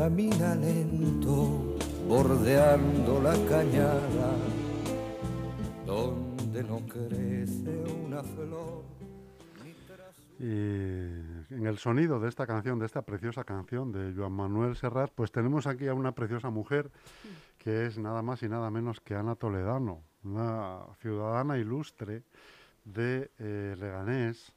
camina lento bordeando la cañada donde no crece una flor. Y en el sonido de esta canción, de esta preciosa canción de Joan Manuel Serrat, pues tenemos aquí a una preciosa mujer que es nada más y nada menos que Ana Toledano, una ciudadana ilustre de eh, Leganés,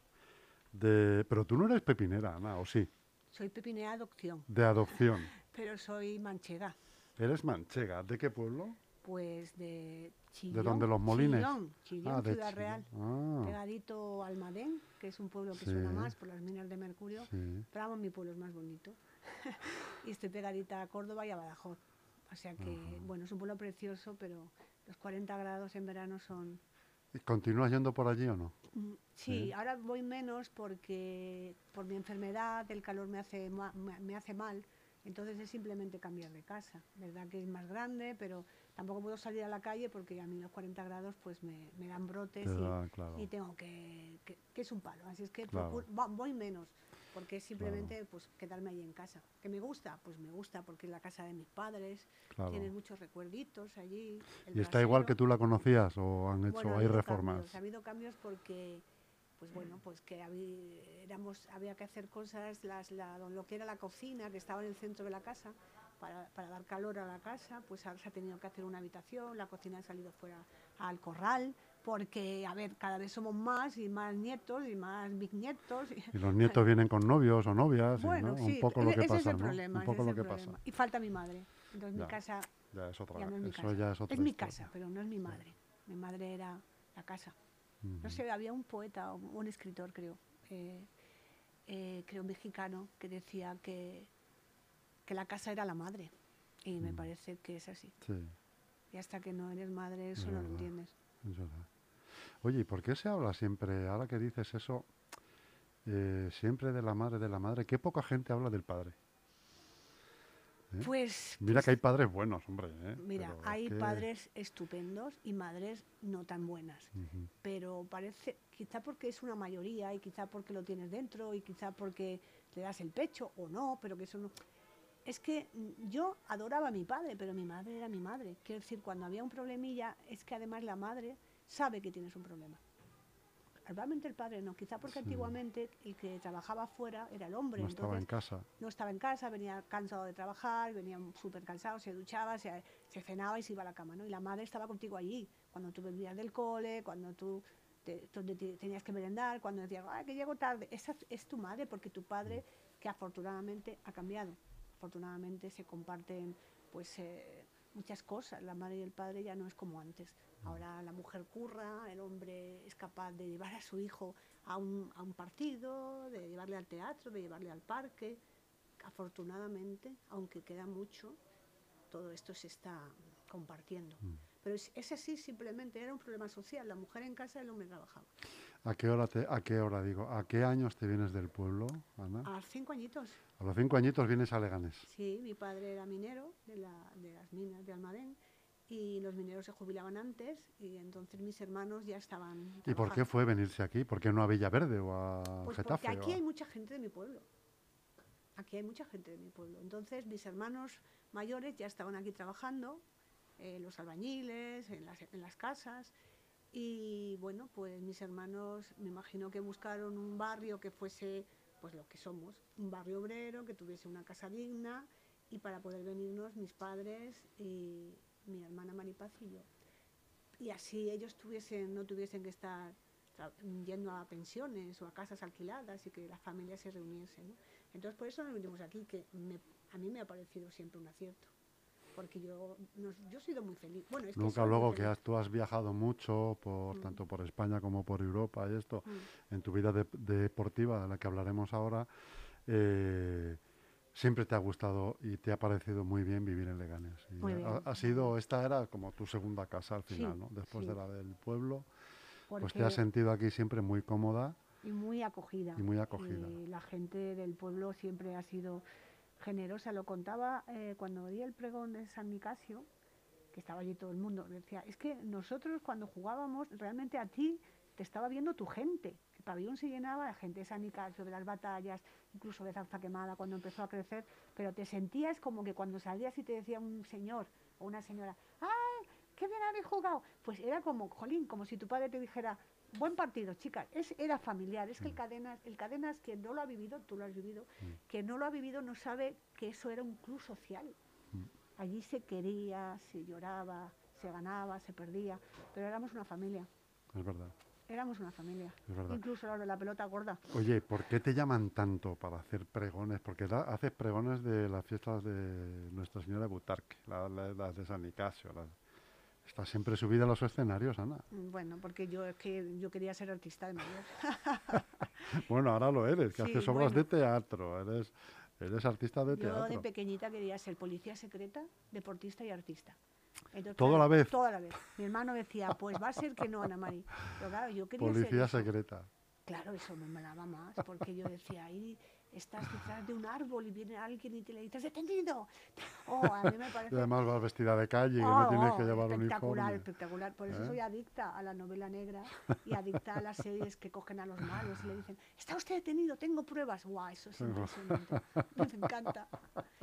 de... pero tú no eres pepinera, Ana, ¿o sí? Soy pepinera de adopción, De adopción. Pero soy manchega. Eres manchega, ¿de qué pueblo? Pues de Chillón. dónde, los Molines? Chillón, Chillón, Ah, de Ciudad Chillón. Real. Ah. Pegadito a Almadén, que es un pueblo que Sí. suena más por las minas de mercurio. Sí. Pero vamos, mi pueblo es más bonito. y estoy pegadita a Córdoba y a Badajoz. O sea que, bueno, es un pueblo precioso, pero los 40 grados en verano son... ¿Y ¿Continúas yendo por allí o no? Mm, Sí, ahora voy menos porque por mi enfermedad el calor me hace, ma- me hace mal. Entonces es simplemente cambiar de casa. Verdad que es más grande, pero tampoco puedo salir a la calle porque a mí los 40 grados pues me, me dan brotes Te y, da, claro. y tengo que, que, que es un palo. Así es que Claro. procuro- va- voy menos porque es simplemente pues quedarme ahí en casa. ¿Que me gusta? Pues me gusta porque es la casa de mis padres, tienes muchos recuerditos allí. ¿Y está igual que tú la conocías o han hecho, Bueno, hay reformas? Cambios, ha habido cambios porque, pues bueno, pues que habí- éramos, había que hacer cosas, las, la- lo que era la cocina, que estaba en el centro de la casa, para, para dar calor a la casa, pues se ha tenido que hacer una habitación, la cocina ha salido fuera al corral, porque, a ver, cada vez somos más y más nietos y más bisnietos. y- Y los nietos vienen con novios o novias, y, bueno, ¿no? sí, un poco lo e- que ese pasa, es el ¿no? problema. Un poco es lo que problema. pasa. Y falta mi madre. Entonces Ya. mi casa Ya es otra, ya no es mi eso casa. ya es otra mi historia. casa, pero no es mi madre. Mi madre era la casa. No sé, había un poeta, o un escritor, creo, eh, eh, creo mexicano, que decía que, que la casa era la madre. Y me Mm. parece que es así. Sí, Y hasta que no eres madre, eso Es no lo entiendes. es verdad. Oye, ¿y por qué se habla siempre, ahora que dices eso, eh, siempre de la madre, de la madre? Qué poca gente habla del padre. ¿Eh? Pues, Mira pues, que hay padres buenos, hombre. ¿eh? mira, Pero es hay que- padres estupendos y madres no tan buenas. Pero parece, quizá porque es una mayoría y quizá porque lo tienes dentro y quizá porque le das el pecho o no, pero que eso no... Es que mm, yo adoraba a mi padre, pero mi madre era mi madre. Quiero decir, cuando había un problemilla, es que además la madre sabe que tienes un problema. Realmente el padre no, quizá porque Sí. antiguamente el que trabajaba fuera era el hombre. No estaba en entonces casa. no estaba en casa, venía cansado de trabajar, venía súper cansado, se duchaba, se, se cenaba y se iba a la cama, ¿no? Y la madre estaba contigo allí, cuando tú venías del cole, cuando tú te- donde te- tenías que merendar, cuando decías, ay, que llego tarde. Esa es tu madre, porque tu padre, que afortunadamente ha cambiado, afortunadamente se comparten, pues, eh, muchas cosas. La madre y el padre ya no es como antes. Ahora la mujer curra, el hombre es capaz de llevar a su hijo a un, a un partido, de llevarle al teatro, de llevarle al parque. Afortunadamente, aunque queda mucho, todo esto se está compartiendo. Pero es, es así simplemente, era un problema social. La mujer en casa, el hombre trabajaba. ¿A qué hora, te, a qué hora digo? ¿A qué años te vienes del pueblo, Ana? A cinco añitos, A los cinco añitos vienes a Leganés. sí, mi padre era minero de, la, de las minas de Almadén y los mineros se jubilaban antes y entonces mis hermanos ya estaban ¿Y por qué fue venirse aquí? ¿Por qué no a Villaverde o a Pues Getafe? porque aquí a- hay mucha gente de mi pueblo. Aquí hay mucha gente de mi pueblo. Entonces mis hermanos mayores ya estaban aquí trabajando, eh, los albañiles, en las, en las casas. Y bueno, pues mis hermanos me imagino que buscaron un barrio que fuese pues lo que somos, un barrio obrero, que tuviese una casa digna y para poder venirnos mis padres y mi hermana Maripaz y yo. Y así ellos tuviesen, no tuviesen que estar yendo a pensiones o a casas alquiladas y que las familias se reuniesen. ¿no? Entonces por eso nos venimos aquí, que me- a mí me ha parecido siempre un acierto. Porque yo, nos- yo he sido muy feliz. Bueno, es que Nunca muy luego que has- tú has viajado mucho, por, Mm. tanto por España como por Europa y esto, Mm. en tu vida de- deportiva, de la que hablaremos ahora, eh, siempre te ha gustado y te ha parecido muy bien vivir en Leganés. Y ha- sido, esta era como tu segunda casa al Sí, final, ¿no? Después sí. de la del pueblo, pues porque- te has sentido aquí siempre muy cómoda. y muy acogida. Y muy acogida. Y la gente del pueblo siempre ha sido generosa. Lo contaba eh, cuando di el pregón de San Nicasio, que estaba allí todo el mundo. Decía, es que nosotros cuando jugábamos, realmente a ti te estaba viendo tu gente. El pabellón se llenaba de gente de San Nicasio, de las batallas, incluso de Zarza Quemada cuando empezó a crecer, pero te sentías como que cuando salías y te decía un señor o una señora, ¡ay, qué bien habéis jugado! Pues era como, jolín, como si tu padre te dijera, buen partido, chicas. Es, era familiar. Es que el Cadenas, el Cadenas, que no lo ha vivido, tú lo has vivido, que no lo ha vivido no sabe que eso era un club social. Allí se quería, se lloraba, se ganaba, se perdía, pero éramos una familia. Es verdad. Éramos una familia. Incluso los de la pelota gorda. Oye, ¿por qué te llaman tanto para hacer pregones? Porque haces pregones de las fiestas de Nuestra Señora de Butarque, la- la- las de San Nicasio. Estás siempre subida a los escenarios, Ana. Mm, Bueno, porque yo es que yo quería ser artista de mayor. Bueno, ahora lo eres, que Sí, haces obras de teatro, eres, eres artista de Yo de teatro. pequeñita quería ser policía secreta, deportista y artista. Entonces, ¿Todo a la vez? Toda la vez. Mi hermano decía, pues va a ser que no, Ana Mari. Pero claro, yo quería ser Policía eso. secreta. Claro, eso me molaba más, porque yo decía, ahí estás detrás de un árbol y viene alguien y te le dices, detenido. Oh, a mí me Y además vas vestida de calle, Oh, no tienes oh, que llevar espectacular, uniforme. espectacular. Por eso ¿Eh? soy adicta a la novela negra y adicta a las series que cogen a los malos y le dicen, está usted detenido, tengo pruebas. Guau, eso es impresionante. Me encanta.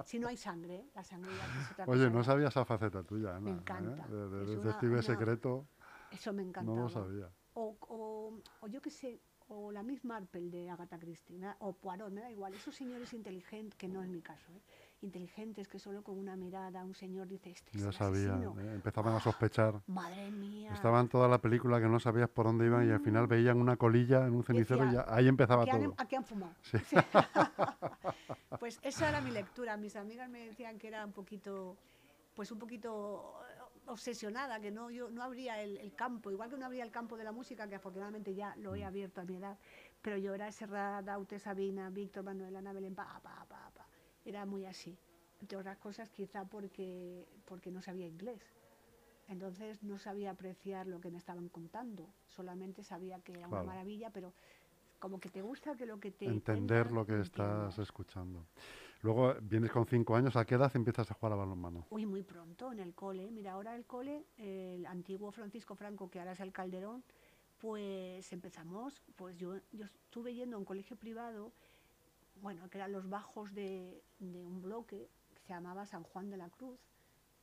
Si no hay sangre, ¿eh? la sangre ya es otra Oye, cosa. no sabía esa faceta tuya, Ana. Me ¿eh? encanta. De, de- detective una- secreto, Eso me encanta. no lo sabía. O, o, o yo qué sé, o la Miss Marple de Agatha Christie, da- o Poirot, me da igual. Esos señores inteligentes, que no es mi caso, ¿eh? inteligentes que solo con una mirada un señor dice, este es Ya sabía, asesino". ¿eh? empezaban a sospechar. Madre mía. Estaban toda la película que no sabías por dónde iban y al final veían una colilla en un cenicero y ya, ahí empezaba aquí han, todo. aquí han fumado. Sí. Sí. pues esa era mi lectura. Mis amigas me decían que era un poquito, pues un poquito obsesionada, que no, yo no abría el, el campo, igual que no abría el campo de la música, que afortunadamente ya lo Mm. he abierto a mi edad, pero yo era Serrat, Daute, Sabina, Víctor, Manuel, Ana Belén, pa, pa, pa, pa. Era muy así. Entre otras cosas, quizá porque, porque no sabía inglés. Entonces no sabía apreciar lo que me estaban contando, solamente sabía que era Claro. una maravilla, pero como que te gusta que lo que te Entender lo que estás escuchando. Luego vienes con cinco años, ¿a qué edad empiezas a jugar a balonmano? Uy, muy pronto en el cole. Mira, ahora el cole, el antiguo Francisco Franco, que ahora es el Calderón, pues empezamos, pues yo, yo estuve yendo a un colegio privado, bueno, que eran los bajos de, un bloque que se llamaba San Juan de la Cruz.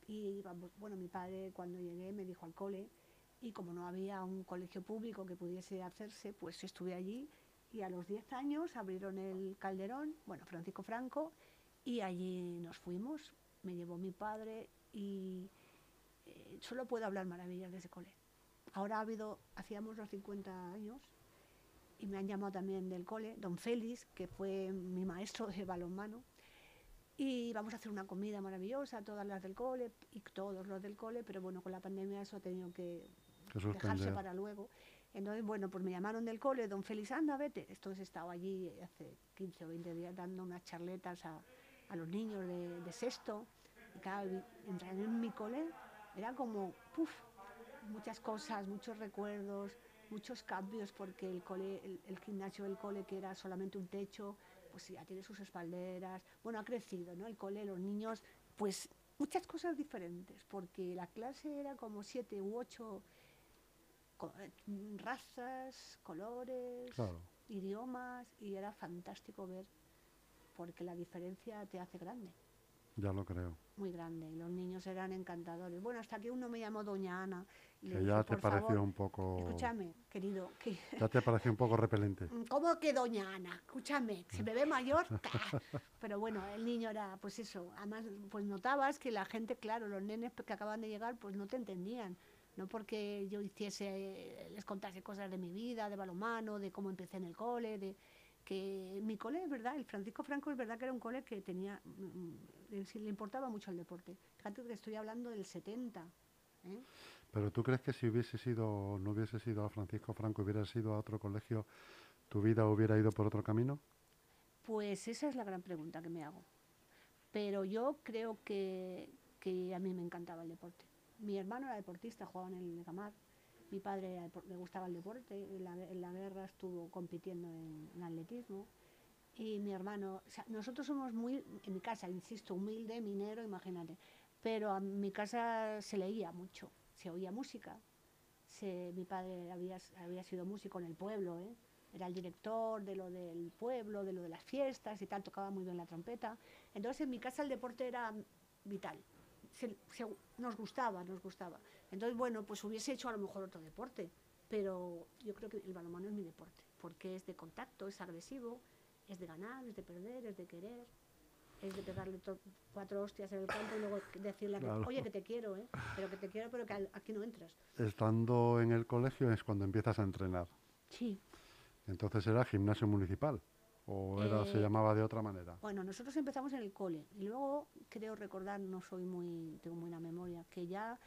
Y bueno, mi padre cuando llegué me dijo al cole, y como no había un colegio público que pudiese hacerse, pues estuve allí y a los 10 años abrieron el Calderón, bueno, Francisco Franco, y allí nos fuimos, me llevó mi padre y eh, solo puedo hablar maravillas de ese cole. Ahora ha habido, hacíamos los 50 años y me han llamado también del cole, don Félix, que fue mi maestro de balonmano, y vamos a hacer una comida maravillosa, todas las del cole y todos los del cole, pero bueno, con la pandemia eso ha tenido que Que dejarse para luego. Entonces, bueno, pues me llamaron del cole, don Félix, anda, vete. Entonces he estado allí hace 15 o 20 días dando unas charletas a, a los niños de, de sexto. Y claro, vi- entrar en mi cole era como, puf, muchas cosas, muchos recuerdos, muchos cambios, porque el cole, el, el gimnasio del cole, que era solamente un techo, pues ya tiene sus espalderas. Bueno, ha crecido, ¿no? El cole, los niños, pues muchas cosas diferentes, porque la clase era como siete u ocho co- eh, razas, colores, Claro. idiomas, y era fantástico ver, porque la diferencia te hace grande, Ya lo creo. muy grande, y los niños eran encantadores. Bueno, hasta que uno me llamó Doña Ana. y le Que dije, ya te "Por pareció favor, un poco... Escúchame, querido, que, Ya te pareció un poco repelente. ¿Cómo que doña Ana? Escúchame, se me ve mayor. Pero bueno, el niño era, pues eso, además, pues notabas que la gente, claro, los nenes que acaban de llegar, pues no te entendían. No porque yo hiciese, les contase cosas de mi vida, de balonmano, de cómo empecé en el cole, de que mi cole es verdad, el Francisco Franco es verdad que era un cole que tenía, mm, le, sí le importaba mucho el deporte. Fíjate que estoy hablando del 70. ¿eh? Pero ¿tú crees que si hubiese sido, no hubiese sido a Francisco Franco, hubiera sido a otro colegio, tu vida hubiera ido por otro camino? Pues esa es la gran pregunta que me hago. Pero yo creo que, que a mí me encantaba el deporte. Mi hermano era deportista, jugaba en el Megamar. Mi padre le gustaba el deporte, en la, guerra estuvo compitiendo en, atletismo. Y mi hermano, nosotros somos muy, en mi casa, insisto, humilde, minero, imagínate. Pero a mi casa se leía mucho, se oía música. Mi padre había, había sido músico en el pueblo, ¿eh? era el director de lo del pueblo, de lo de las fiestas y tal, tocaba muy bien la trompeta. Entonces en mi casa el deporte era vital. Nos gustaba, nos gustaba. Entonces, bueno, pues hubiese hecho a lo mejor otro deporte, pero yo creo que el balonmano es mi deporte, porque es de contacto, es agresivo, es de ganar, es de perder, es de querer, es de pegarle cuatro hostias en el campo y luego decirle, a que, Claro. oye, que te quiero, ¿eh? pero que te quiero, pero que aquí no entras. Estando en el colegio es cuando empiezas a entrenar. Sí. Entonces era gimnasio municipal o era, se Eh, llamaba de otra manera. Bueno, nosotros empezamos en el cole y luego creo recordar, no soy muy, tengo buena memoria, que ya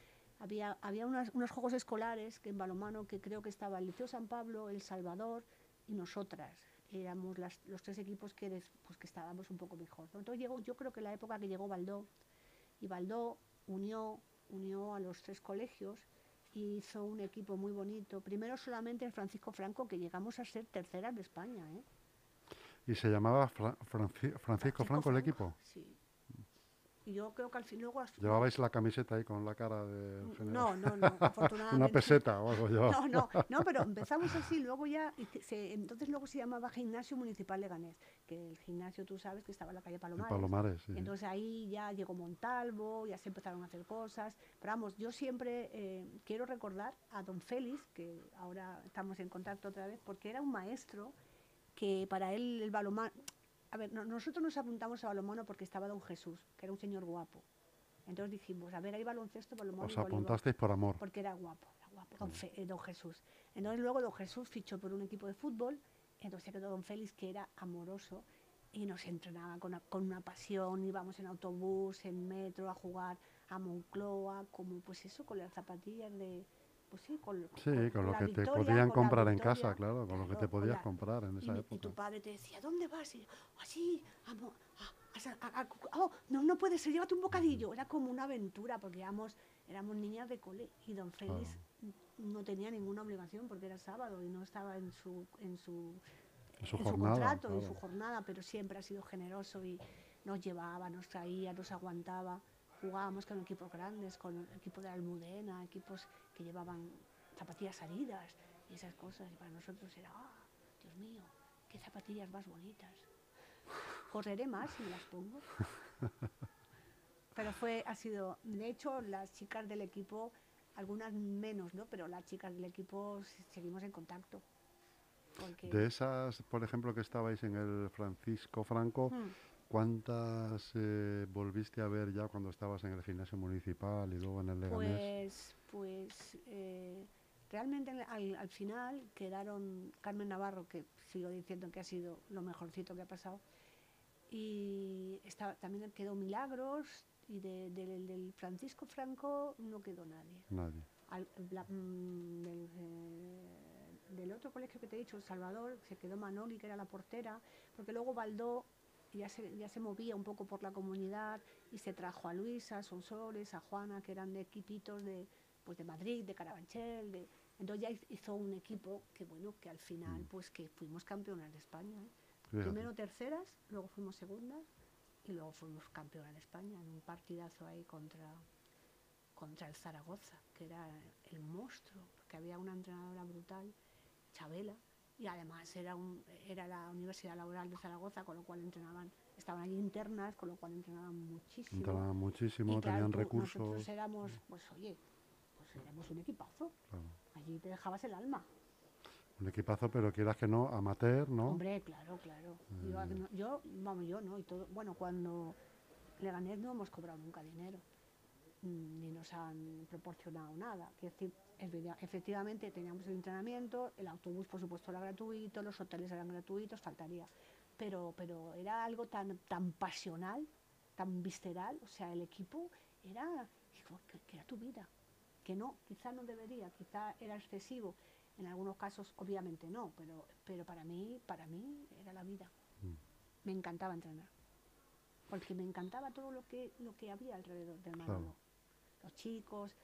había, había unas- unos juegos escolares que en balonmano que creo que estaba el Liceo San Pablo, El Salvador y nosotras. Éramos las- los tres equipos que, des- pues, que estábamos un poco mejor. ¿no? Entonces llegó, yo creo que la época que llegó Baldó y Baldó unió, unió a los tres colegios y hizo un equipo muy bonito. Primero solamente el Francisco Franco, que llegamos a ser terceras de España. ¿eh? Y se llamaba Fra- Franci- Francisco Franco el equipo. Sí. Y yo creo que al fin luego... Llevabais la camiseta ahí con la cara de No, no, no, afortunadamente. Una peseta o algo llevaba. No, no, no, pero empezamos así, luego ya, se- entonces luego se llamaba Gimnasio Municipal Leganés, que el gimnasio tú sabes que estaba en la calle Palomares. Palomares, sí. Entonces ahí ya llegó Montalvo, ya se empezaron a hacer cosas. Pero vamos, yo siempre eh, quiero recordar a don Félix, que ahora estamos en contacto otra vez, porque era un maestro que para él el balonmano... A ver, no- nosotros nos apuntamos a balonmano porque estaba don Jesús, que era un señor guapo. Entonces dijimos, a ver, hay baloncesto, balonmano Os apuntasteis por amor. porque era guapo, era guapo, don, Fe- eh, don Jesús. Entonces luego don Jesús fichó por un equipo de fútbol, entonces se quedó don Félix, que era amoroso, y nos entrenaba con, con una pasión, íbamos en autobús, en metro, a jugar a Moncloa, como pues eso, con las zapatillas de... Pues sí, con, Sí, con lo que te podían comprar en victoria, casa, claro, con lo que te podías la- comprar en esa mi- y época. tu padre te decía, ¿dónde vas? Y yo, así, amo, a- oh, no, no puede ser, llévate un bocadillo. Era como una aventura, porque éramos, éramos niñas de cole y don Félix no tenía ninguna obligación porque era sábado y no estaba en su, en su, En su en jornada, contrato, en su jornada, pero siempre ha sido generoso y nos llevaba, nos traía, nos aguantaba. Jugábamos con equipos grandes, con el equipo de la Almudena, equipos que llevaban zapatillas salidas y esas cosas. Y para nosotros era, ah, Dios mío, qué zapatillas más bonitas. Correré más si me las pongo. Pero fue, ha sido, de hecho, las chicas del equipo, algunas menos, ¿no? Pero las chicas del equipo se- seguimos en contacto. Porque, De esas, por ejemplo, que estabais en el Francisco Franco, Mm. ¿Cuántas eh, volviste a ver ya cuando estabas en el gimnasio municipal y luego en el Leganés? Pues, pues eh, realmente en- al, al final quedaron Carmen Navarro, que sigo diciendo que ha sido lo mejorcito que ha pasado, y estaba, también quedó Milagros, y de- del- del Francisco Franco no quedó nadie. Nadie. Al- bla- mm, del, eh, del otro colegio que te he dicho, El Salvador, se quedó Manoli, que era la portera, porque luego Baldó ya se, ya se movía un poco por la comunidad y se trajo a Luisa, a Sonsoles, a Juana, que eran de equipitos de, pues de Madrid, de Carabanchel, de, entonces ya hiz- hizo un equipo que bueno, que al final pues que fuimos campeonas de España. ¿eh? Primero terceras, luego fuimos segundas y luego fuimos campeonas de España en un partidazo ahí contra, contra el Zaragoza, que era el monstruo, porque había una entrenadora brutal, Chabela, y además era, un, era la Universidad Laboral de Zaragoza, con lo cual entrenaban, estaban allí internas, con lo cual entrenaban muchísimo. Entraban muchísimo, Y tenían recursos. Nosotros éramos, pues oye, pues éramos un equipazo, claro. allí te dejabas el alma. Un equipazo, pero quieras que no, amateur, ¿no? Hombre, claro, claro. Yo, yo, vamos, yo no, y todo, bueno, cuando Leganés no hemos cobrado nunca dinero, mm, ni nos han proporcionado nada. Quiero decir, efectivamente teníamos el entrenamiento, el autobús por supuesto era gratuito, los hoteles eran gratuitos, faltaría. Pero, pero era algo tan, tan pasional, tan visceral, o sea, el equipo era, que, que era tu vida, que no, quizá no debería, quizá era excesivo. En algunos casos, obviamente no, pero, pero para mí, para mí era la vida. Mm. Me encantaba entrenar. porque me encantaba todo lo que, lo que había alrededor del Claro. Manolo. Los chicos,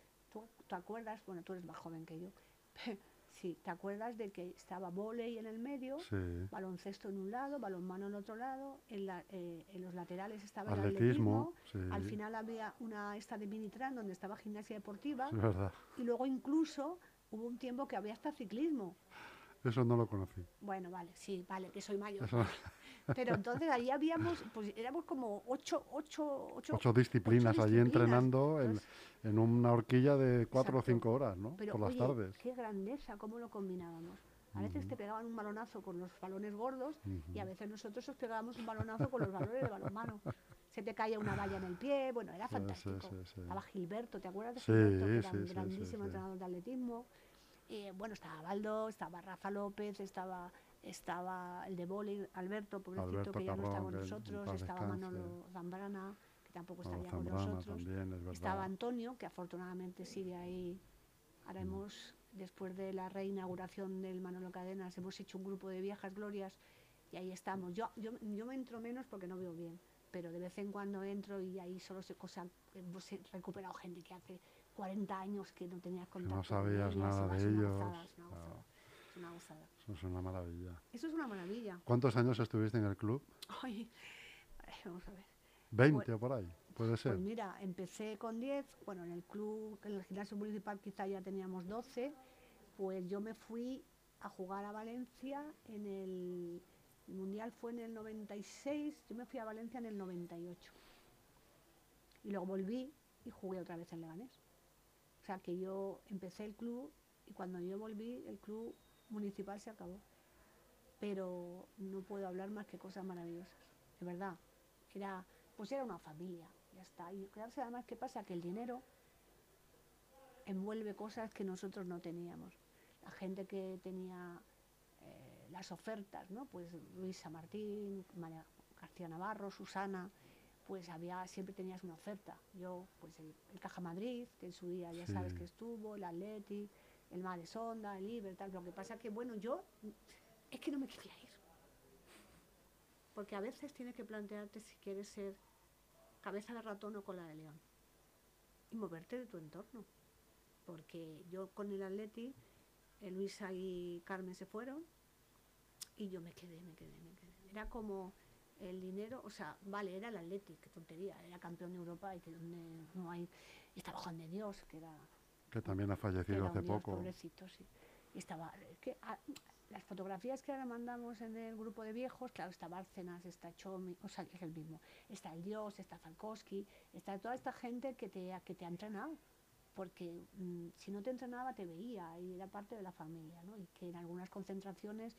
¿tú te acuerdas? Bueno, tú eres más joven que yo. sí, ¿te acuerdas de que estaba volei en el medio? Sí. baloncesto en un lado, balonmano en otro lado, en, la- eh, en los laterales estaba el Atletismo, atletismo, sí. al final había una esta de Minitran donde estaba gimnasia deportiva Es verdad. y luego incluso hubo un tiempo que había hasta ciclismo. Eso no lo conocí. Bueno, vale, sí, vale, que soy mayor. Eso- Pero entonces ahí habíamos, pues éramos como ocho, ocho, ocho, ocho disciplinas ocho allí disciplinas. entrenando en, en una horquilla de cuatro o cinco horas, ¿no? Pero Por las oye, tardes. qué grandeza, cómo lo combinábamos. A veces te pegaban un balonazo con los balones gordos y a veces nosotros os pegábamos un balonazo con los balones de balonmano. Se te caía una valla en el pie, bueno, era fantástico. sí, sí, sí. Estaba Gilberto, ¿te acuerdas de Sí, Gilberto? Que era un grandísimo entrenador de atletismo. Eh, bueno, estaba Baldo, estaba Rafa López, estaba, estaba el de vóley, Alberto, pobrecito, Alberto que ya no está con nosotros, estaba descanse. Manolo Zambrana, que tampoco ya con nosotros. también, es verdad. Estaba Antonio, que afortunadamente sigue ahí. Ahora Mm. hemos, después de la reinauguración del Manolo Cadenas, hemos hecho un grupo de viejas glorias y ahí estamos. Yo, yo, yo me entro menos porque no veo bien, pero de vez en cuando entro y ahí solo se cosa, hemos recuperado gente que hace 40 años que no tenías contacto. con sabías nada de ellos, claro. Una gozada. Eso es una maravilla. Eso es una maravilla. ¿Cuántos años estuviste en el club? Ay, vamos a ver. ¿20 o por ahí? Puede ser. Pues mira, empecé con 10, bueno, en el club, en el gimnasio municipal quizá ya teníamos 12, pues yo me fui a jugar a Valencia en el, el Mundial fue en el 96, yo me fui a Valencia en el 98. Y luego volví y jugué otra vez en Leganés. O sea que yo empecé el club y cuando yo volví el club municipal se acabó. Pero no puedo hablar más que cosas maravillosas, de verdad. Era, pues era una familia, ya está. Y claro, además, ¿qué pasa? Que el dinero envuelve cosas que nosotros no teníamos. La gente que tenía eh, las ofertas, ¿no? Pues Luisa Martín, María García Navarro, Susana, pues había, siempre tenías una oferta. Yo, pues el, el Caja Madrid, que en su día ya sabes que estuvo, el Atleti, el Mar de Sonda, el Iber, tal. Lo que pasa que, bueno, yo es que no me quería ir. Porque a veces tienes que plantearte si quieres ser cabeza de ratón o cola de león. Y moverte de tu entorno. Porque yo con el Atleti, eh, Luisa y Carmen se fueron y yo me quedé, me quedé, me quedé. Era como el dinero, o sea, vale, era el Atleti, qué tontería, era campeón de Europa y que donde no hay, estaba Juan de Dios, que era Que también ha que fallecido hace dios, poco. pobrecito, sí. Y estaba, es que, ah, las fotografías que ahora mandamos en el grupo de viejos, claro, está Bárcenas, está Chomi, o sea, es el mismo. Está el Dios, está Falkowski, está toda esta gente que te, que te ha entrenado. Porque mm, si no te entrenaba, te veía y era parte de la familia, ¿no? Y que en algunas concentraciones,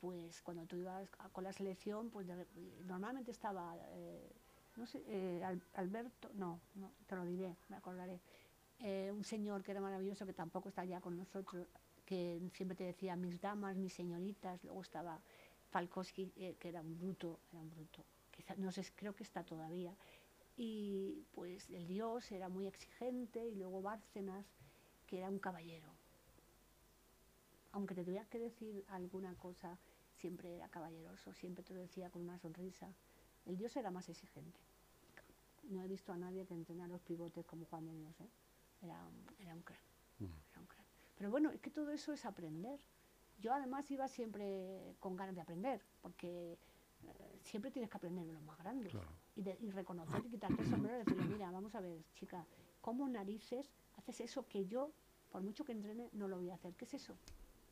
pues cuando tú ibas a- con la selección, pues de normalmente estaba, eh, no sé, eh, Al- Alberto, no, no, te lo diré, me acordaré eh, un señor que era maravilloso, que tampoco está ya con nosotros, que siempre te decía mis damas, mis señoritas, luego estaba Falkowski, eh, que era un bruto, era un bruto, quizá, no sé, creo que está todavía, y pues el dios era muy exigente, y luego Bárcenas, que era un caballero. Aunque te tuviera que decir alguna cosa, siempre era caballeroso, siempre te lo decía con una sonrisa. El dios era más exigente. No he visto a nadie que entrene a los pivotes como Juan de Dios, ¿eh? Era, un- era un crack, era un crack. Pero bueno, es que todo eso es aprender. Yo además iba siempre con ganas de aprender, porque eh, siempre tienes que aprender de los más grandes. Claro. Y, de- y reconocer y quitarte el sombrero y decirle, mira, vamos a ver, chica, ¿cómo narices haces eso que yo, por mucho que entrene, no lo voy a hacer? ¿Qué es eso?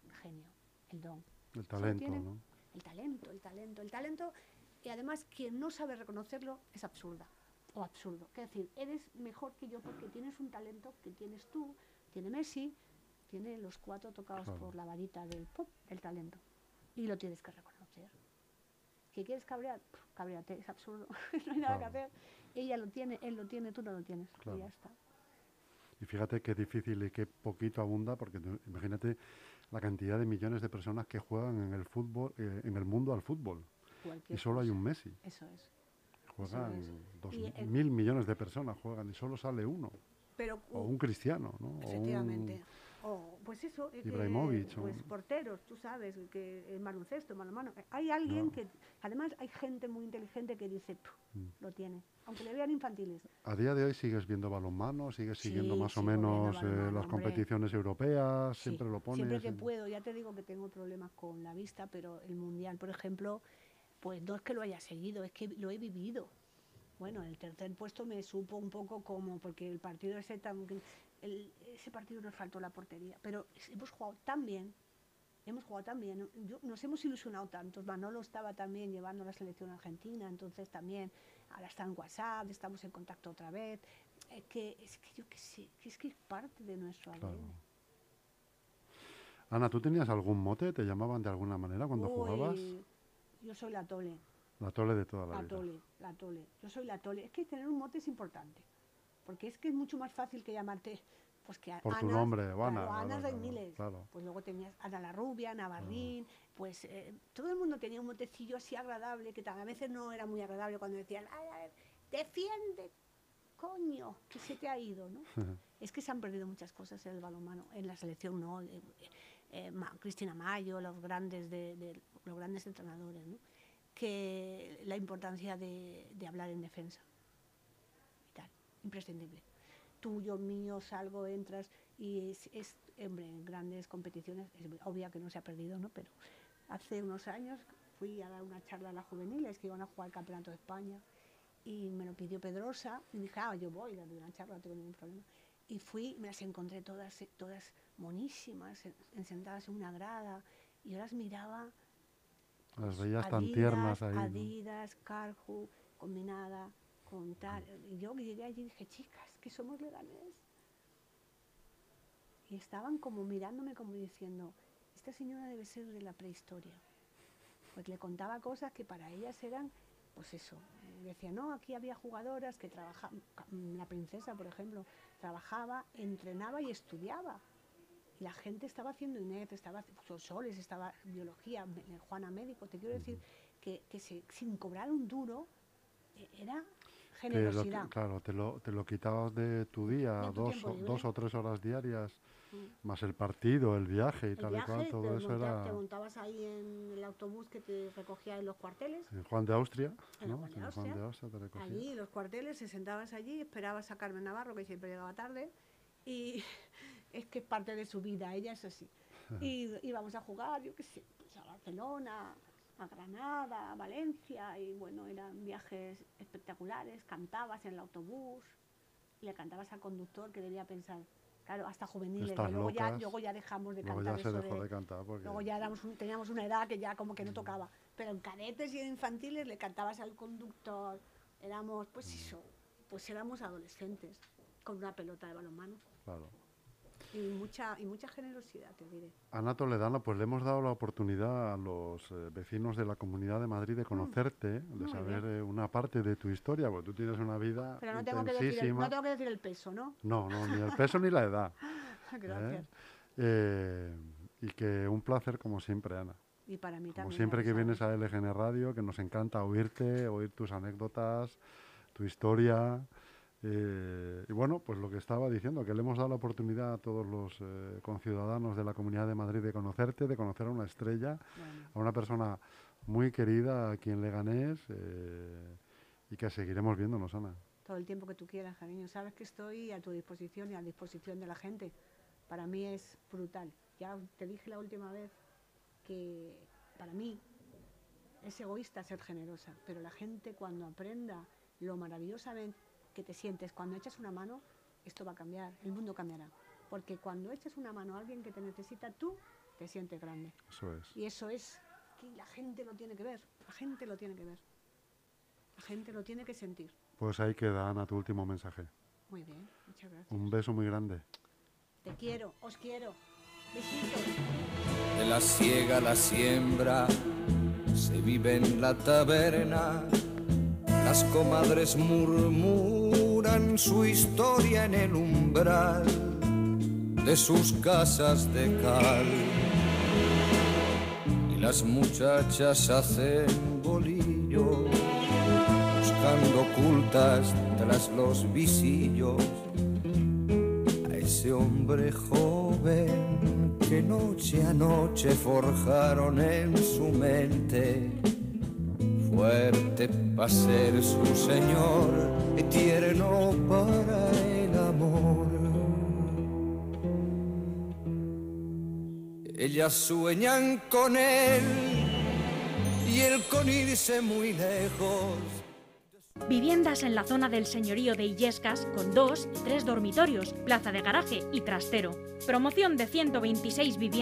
El genio, el don. El talento, ¿no? El talento, el talento, el talento. Y además, quien no sabe reconocerlo es absurda o absurdo. Es decir, eres mejor que yo porque tienes un talento que tienes tú, tiene Messi, tiene los cuatro tocados Claro. por la varita del pop, el talento. Y lo tienes que reconocer. ¿Que quieres cabrear? Pff, Cabreate, es absurdo. no hay nada que hacer. Ella lo tiene, él lo tiene, tú no lo tienes. Claro. Y ya está. Y fíjate qué difícil y qué poquito abunda, porque imagínate la cantidad de millones de personas que juegan en el fútbol, eh, en el mundo al fútbol. Y solo hay un Messi. Eso es. Juegan dos Y mil millones de personas juegan y solo sale uno. Pero O un cristiano, ¿no? O un- Efectivamente. O, pues eso, es que, Ibrahimovic, o- pues porteros, tú sabes, que el baloncesto, mano a mano. Hay alguien No. que, además hay gente muy inteligente que dice, "Puf, Mm. lo tiene, aunque le vean infantiles. ¿A día de hoy sigues viendo balonmano? ¿Sigues siguiendo más o menos eh, las hombre. competiciones europeas? Sí, ¿Siempre lo pones? Siempre que en- puedo, ya te digo que tengo problemas con la vista, pero el mundial, por ejemplo, pues no es que lo haya seguido, es que lo he vivido. Bueno, el tercer puesto me supo un poco como, porque el partido ese tan, el- ese partido nos faltó la portería, pero hemos jugado tan bien, hemos jugado tan bien, yo- nos hemos ilusionado tanto. Manolo estaba también llevando la selección argentina, entonces también ahora está en WhatsApp, estamos en contacto otra vez. Es que, es que yo qué sé, que es que es parte de nuestro Claro. ADN. Ana, ¿tú tenías algún mote? ¿Te llamaban de alguna manera cuando jugabas? Yo soy la tole, La tole de toda la, la vida. tole, la tole. Yo soy la tole. Es que tener un mote es importante. Porque es que es mucho más fácil que llamarte pues que Por tu Anas, nombre, o claro, Ana, claro, hay claro, miles. claro. Pues luego tenías Ana la Rubia, Ana Barrín, pues eh, todo el mundo tenía un motecillo así agradable, que tal, a veces no era muy agradable cuando decían, "Ay, a ver, defiende, coño, que se te ha ido, ¿no? es que se han perdido muchas cosas en el balonmano, en la selección no, eh, eh, Ma- Cristina Mayo, los grandes, de, de- los grandes entrenadores, ¿no? que la importancia de, hablar en defensa, imprescindible. Tuyo, mío, salgo, entras y es, es, hombre, en grandes competiciones, es obvio que no se ha perdido, ¿no? pero hace unos años fui a dar una charla a las juveniles que iban a jugar el Campeonato de España y me lo pidió Pedrosa y dije, ah, yo voy, darle una charla, no tengo ningún problema. Y fui, me las encontré todas, todas monísimas, en- en- sentadas en una grada, y yo las miraba. Las veías tan tiernas ahí. ¿no? Adidas, Carhu, combinada con tal. Y yo llegué allí y dije, chicas, que somos leganés. Y estaban como mirándome como diciendo, esta señora debe ser de la prehistoria. Pues le contaba cosas que para ellas eran, pues eso. Decía, no, aquí había jugadoras que trabajaban, la princesa, por ejemplo, trabajaba, entrenaba y estudiaba. Y la gente estaba haciendo INEF, estaba haciendo soles, estaba biología, eh, Juana médico. Te quiero decir que, que se- sin cobrar un duro eh, era Te lo- generosidad. claro, te lo, te lo quitabas de tu día, De tu dos, o- dos o tres horas diarias, Mm. más el partido, el viaje y El tal y viaje, cual, te, todo eso monta- era te montabas ahí en el autobús que te recogía en los cuarteles. en Juan de Austria, En ¿no? Juan de En Austria. de Austria te recogía. Allí, los cuarteles, se sentabas allí, esperabas a Carmen Navarro, que siempre llegaba tarde, y es que es parte de su vida, ella es así. Y íbamos a jugar, yo qué sé, pues a Barcelona, a Granada, a Valencia, y bueno, eran viajes espectaculares, cantabas en el autobús, y le cantabas al conductor que debía pensar, claro, hasta juveniles, luego ya, luego ya dejamos de Luego cantar ya se eso dejó de- de cantar porque Luego ya éramos un- teníamos una edad que ya como que no tocaba. Pero en cadetes y en infantiles le cantabas al conductor. Éramos, pues eso, pues éramos adolescentes con una pelota de balonmano. claro. Y mucha, y mucha generosidad, te diré. Ana Toledano, pues le hemos dado la oportunidad a los eh, vecinos de la Comunidad de Madrid de conocerte, de Mm. Muy saber eh, una parte de tu historia, porque tú tienes una vida Pero no tengo, que decir el, no tengo que decir el peso, ¿no? No, no, ni el peso ni la edad. Gracias. ¿eh? Eh, y que un placer como siempre, Ana. Y para mí Como también. siempre ya que vienes a LGN Radio, que nos encanta oírte, oír tus anécdotas, tu historia. Eh, y bueno, pues lo que estaba diciendo, que le hemos dado la oportunidad a todos los eh, conciudadanos de la Comunidad de Madrid de conocerte, de conocer a una estrella, Bueno, a una persona muy querida aquí en Leganés eh, y que seguiremos viéndonos, Ana. todo el tiempo que tú quieras, cariño. Sabes que estoy a tu disposición y a disposición de la gente. Para mí es brutal. Ya te dije la última vez que para mí es egoísta ser generosa, pero la gente cuando aprenda lo maravillosamente que te sientes cuando echas una mano, esto va a cambiar, el mundo cambiará. Porque cuando echas una mano a alguien que te necesita, tú te sientes grande. Eso es. Y eso es que la gente lo tiene que ver, la gente lo tiene que ver. La gente lo tiene que sentir. Pues ahí queda, Ana, tu último mensaje. Muy bien, muchas gracias. Un beso muy grande. Te quiero, os quiero. Besitos. de la siega a la siembra, se vive en la taberna. Las comadres murmuran su historia en el umbral de sus casas de cal. Y las muchachas hacen bolillo, buscando ocultas tras los visillos a ese hombre joven que noche a noche forjaron en su mente. Fuerte para ser su señor y tierno para el amor. Ellas sueñan con él y él con irse muy lejos. Viviendas en la zona del señorío de Illescas con dos tres dormitorios, plaza de garaje y trastero. Promoción de 126 viviendas